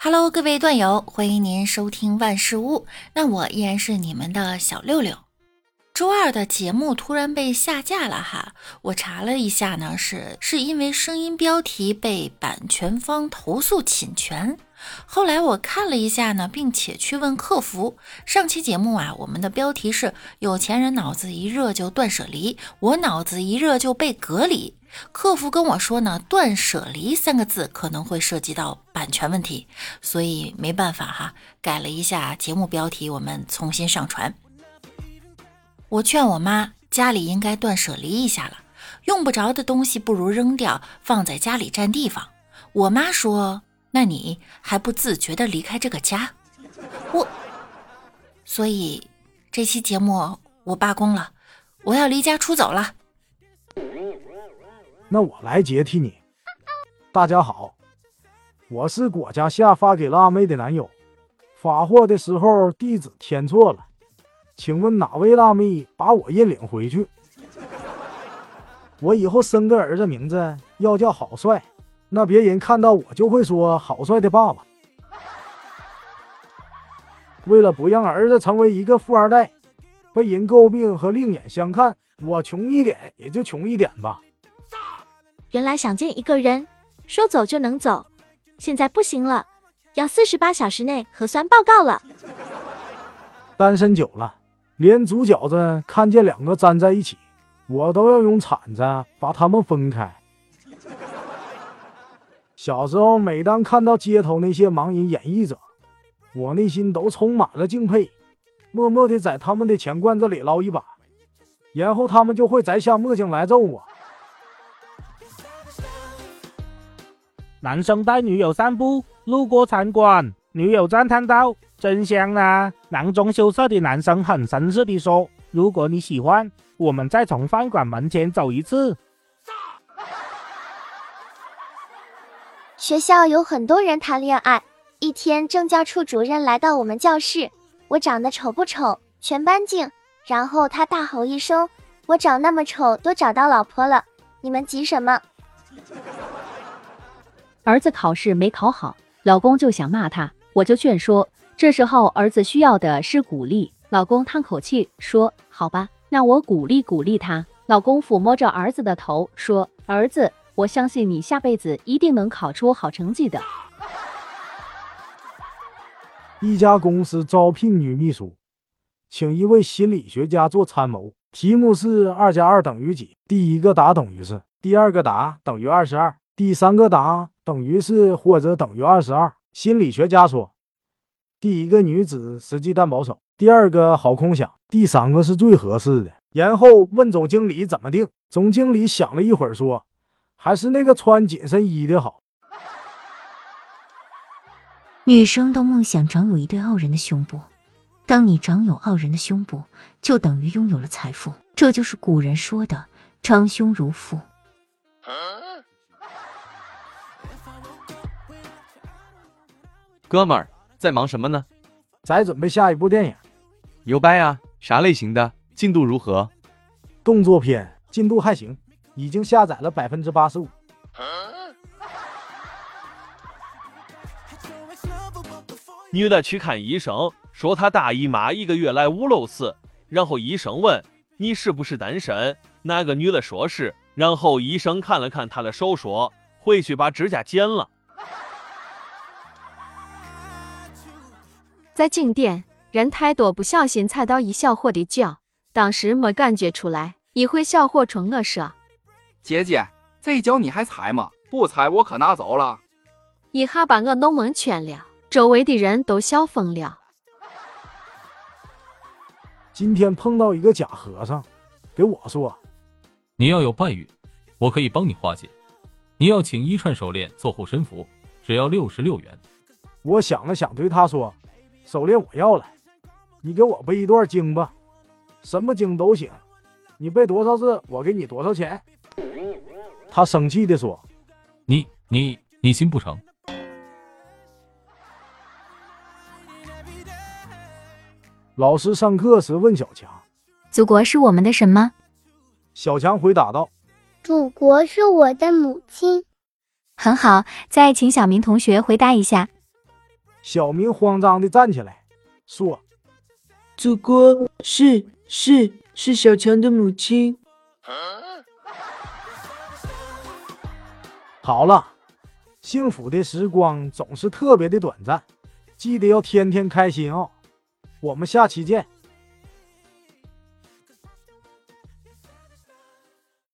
Hello，各位段友，欢迎您收听万事屋。那我依然是你们的小六六。周二的节目突然被下架了哈，我查了一下呢，是是因为声音标题被版权方投诉侵权。后来我看了一下呢，并且去问客服。上期节目啊，我们的标题是“有钱人脑子一热就断舍离，我脑子一热就被隔离”。客服跟我说呢，“断舍离”三个字可能会涉及到版权问题，所以没办法哈，改了一下节目标题，我们重新上传。我劝我妈，家里应该断舍离一下了，用不着的东西不如扔掉，放在家里占地方。我妈说。那你还不自觉的离开这个家，我，所以这期节目我罢工了，我要离家出走了。那我来接替你。大家好，我是果家下发给辣妹的男友，发货的时候地址填错了，请问哪位辣妹把我认领回去？我以后生个儿子名字要叫好帅。那别人看到我就会说好帅的爸爸。为了不让儿子成为一个富二代，被人诟病和另眼相看，我穷一点也就穷一点吧。原来想见一个人，说走就能走，现在不行了，要四十八小时内核酸报告了。单身久了，连煮饺子看见两个粘在一起，我都要用铲子把它们分开。小时候，每当看到街头那些盲人演绎者，我内心都充满了敬佩，默默地在他们的钱罐子里捞一把，然后他们就会摘下墨镜来揍我。男生带女友散步，路过餐馆，女友赞叹道：“真香啊！”囊中羞涩的男生很绅士地说：“如果你喜欢，我们再从饭馆门前走一次。”学校有很多人谈恋爱。一天，政教处主任来到我们教室，我长得丑不丑？全班静。然后他大吼一声：“我长那么丑，都找到老婆了，你们急什么？”儿子考试没考好，老公就想骂他，我就劝说。这时候儿子需要的是鼓励，老公叹口气说：“好吧，那我鼓励鼓励他。”老公抚摸着儿子的头说：“儿子。”我相信你下辈子一定能考出好成绩的。一家公司招聘女秘书，请一位心理学家做参谋。题目是二加二等于几？第一个答等于是，第二个答等于二十二，第三个答等于是或者等于二十二。心理学家说，第一个女子实际但保守，第二个好空想，第三个是最合适的。然后问总经理怎么定？总经理想了一会儿说。还是那个穿紧身衣的好。女生都梦想长有一对傲人的胸部，当你长有傲人的胸部，就等于拥有了财富，这就是古人说的“长胸如父”。哥们儿在忙什么呢？在准备下一部电影。牛掰啊？啥类型的？进度如何？动作片，进度还行。已经下载了百分之八十五。女的去看医生，说她大姨妈一个月来五六次，然后医生问你是不是单身，那个女的说是，然后医生看了看她的手，说回去把指甲剪了。在景点，人太多，不小心踩到一小伙的脚，当时没感觉出来，一会小伙冲我说。姐姐，这脚你还踩吗？不踩我可拿走了。一下把我弄蒙圈了，周围的人都笑疯了。今天碰到一个假和尚，给我说：“你要有败运，我可以帮你化解。你要请一串手链做护身符，只要六十六元。”我想了想，对他说：“手链我要了，你给我背一段经吧，什么经都行，你背多少字，我给你多少钱。”他生气的说：“你你你信不成？”老师上课时问小强：“祖国是我们的什么？”小强回答道：“祖国是我的母亲。”很好，再请小明同学回答一下。小明慌张地站起来，说：“祖国是是是小强的母亲。”好了，幸福的时光总是特别的短暂，记得要天天开心哦。我们下期见。